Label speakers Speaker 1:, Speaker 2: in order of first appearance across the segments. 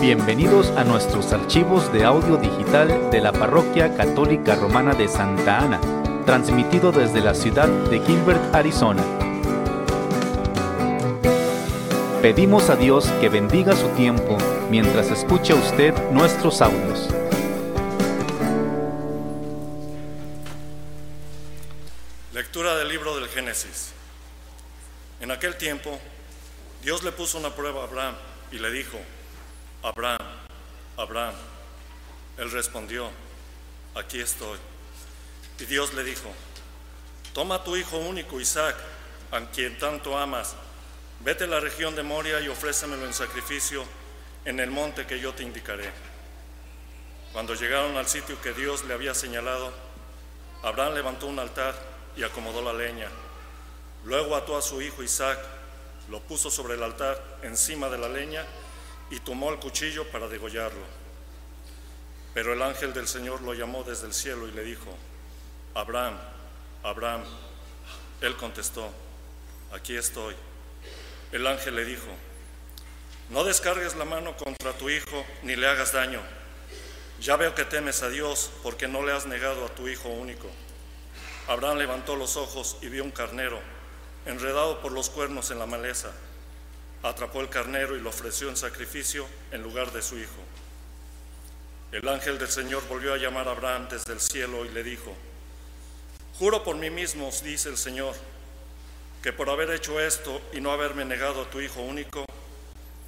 Speaker 1: Bienvenidos a nuestros archivos de audio digital de la Parroquia Católica Romana de Santa Ana, transmitido desde la ciudad de Gilbert, Arizona. Pedimos a Dios que bendiga su tiempo mientras escucha usted nuestros audios.
Speaker 2: Lectura del libro del Génesis. En aquel tiempo, Dios le puso una prueba a Abraham y le dijo, Abraham, Abraham. Él respondió, aquí estoy. Y Dios le dijo, toma tu hijo único, Isaac, a quien tanto amas, vete a la región de Moria y ofrécemelo en sacrificio en el monte que yo te indicaré. Cuando llegaron al sitio que Dios le había señalado, Abraham levantó un altar y acomodó la leña. Luego ató a su hijo Isaac, lo puso sobre el altar encima de la leña y tomó el cuchillo para degollarlo. Pero el ángel del Señor lo llamó desde el cielo y le dijo, Abraham, Abraham. Él contestó, aquí estoy. El ángel le dijo, no descargues la mano contra tu hijo ni le hagas daño. Ya veo que temes a Dios porque no le has negado a tu hijo único. Abraham levantó los ojos y vio un carnero enredado por los cuernos en la maleza atrapó el carnero y lo ofreció en sacrificio en lugar de su hijo. El ángel del Señor volvió a llamar a Abraham desde el cielo y le dijo, Juro por mí mismo, dice el Señor, que por haber hecho esto y no haberme negado a tu hijo único,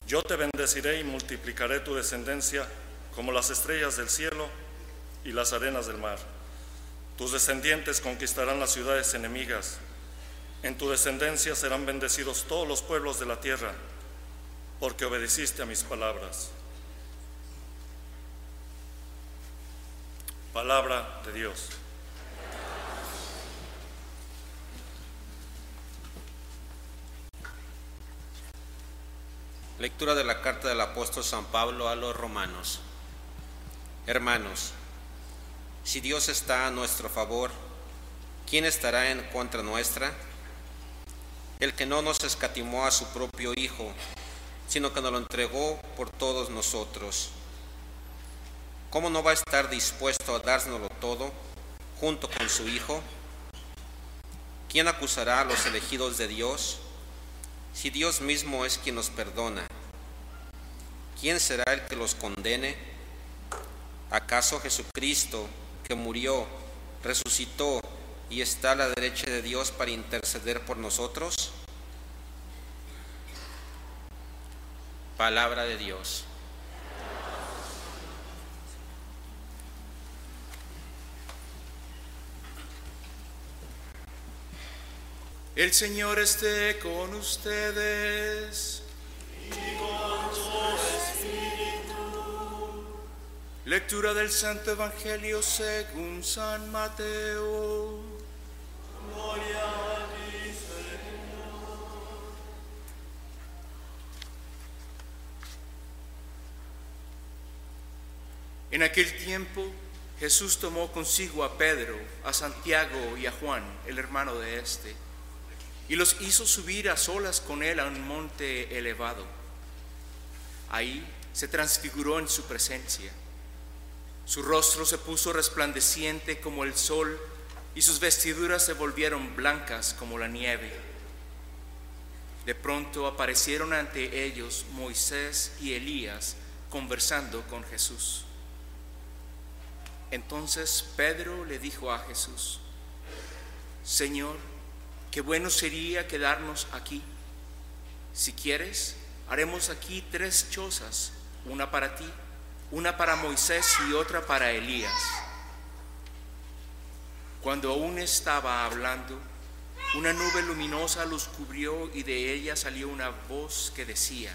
Speaker 2: yo te bendeciré y multiplicaré tu descendencia como las estrellas del cielo y las arenas del mar. Tus descendientes conquistarán las ciudades enemigas en tu descendencia serán bendecidos todos los pueblos de la tierra, porque obedeciste a mis palabras. Palabra de Dios.
Speaker 3: Lectura de la carta del apóstol San Pablo a los romanos. Hermanos, si Dios está a nuestro favor, ¿quién estará en contra nuestra? El que no nos escatimó a su propio Hijo, sino que nos lo entregó por todos nosotros. ¿Cómo no va a estar dispuesto a dárnoslo todo junto con su Hijo? ¿Quién acusará a los elegidos de Dios? Si Dios mismo es quien nos perdona, ¿quién será el que los condene? ¿Acaso Jesucristo, que murió, resucitó y está a la derecha de Dios para interceder por nosotros? Palabra de Dios.
Speaker 4: El Señor esté con ustedes.
Speaker 5: Y con tu espíritu.
Speaker 4: Lectura del Santo Evangelio según San Mateo. En aquel tiempo Jesús tomó consigo a Pedro, a Santiago y a Juan, el hermano de éste, y los hizo subir a solas con él a un monte elevado. Ahí se transfiguró en su presencia. Su rostro se puso resplandeciente como el sol y sus vestiduras se volvieron blancas como la nieve. De pronto aparecieron ante ellos Moisés y Elías conversando con Jesús. Entonces Pedro le dijo a Jesús, Señor, qué bueno sería quedarnos aquí. Si quieres, haremos aquí tres chozas, una para ti, una para Moisés y otra para Elías. Cuando aún estaba hablando, una nube luminosa los cubrió y de ella salió una voz que decía,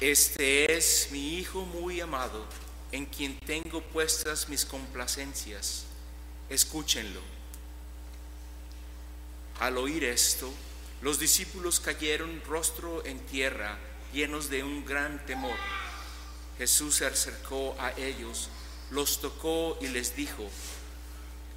Speaker 4: Este es mi Hijo muy amado en quien tengo puestas mis complacencias. Escúchenlo. Al oír esto, los discípulos cayeron rostro en tierra, llenos de un gran temor. Jesús se acercó a ellos, los tocó y les dijo,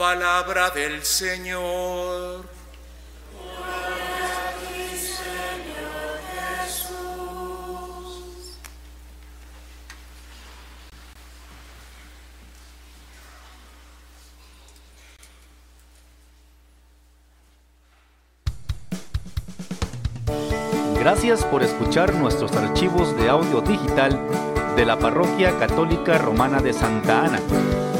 Speaker 4: Palabra del Señor.
Speaker 1: Gracias por escuchar nuestros archivos de audio digital de la Parroquia Católica Romana de Santa Ana.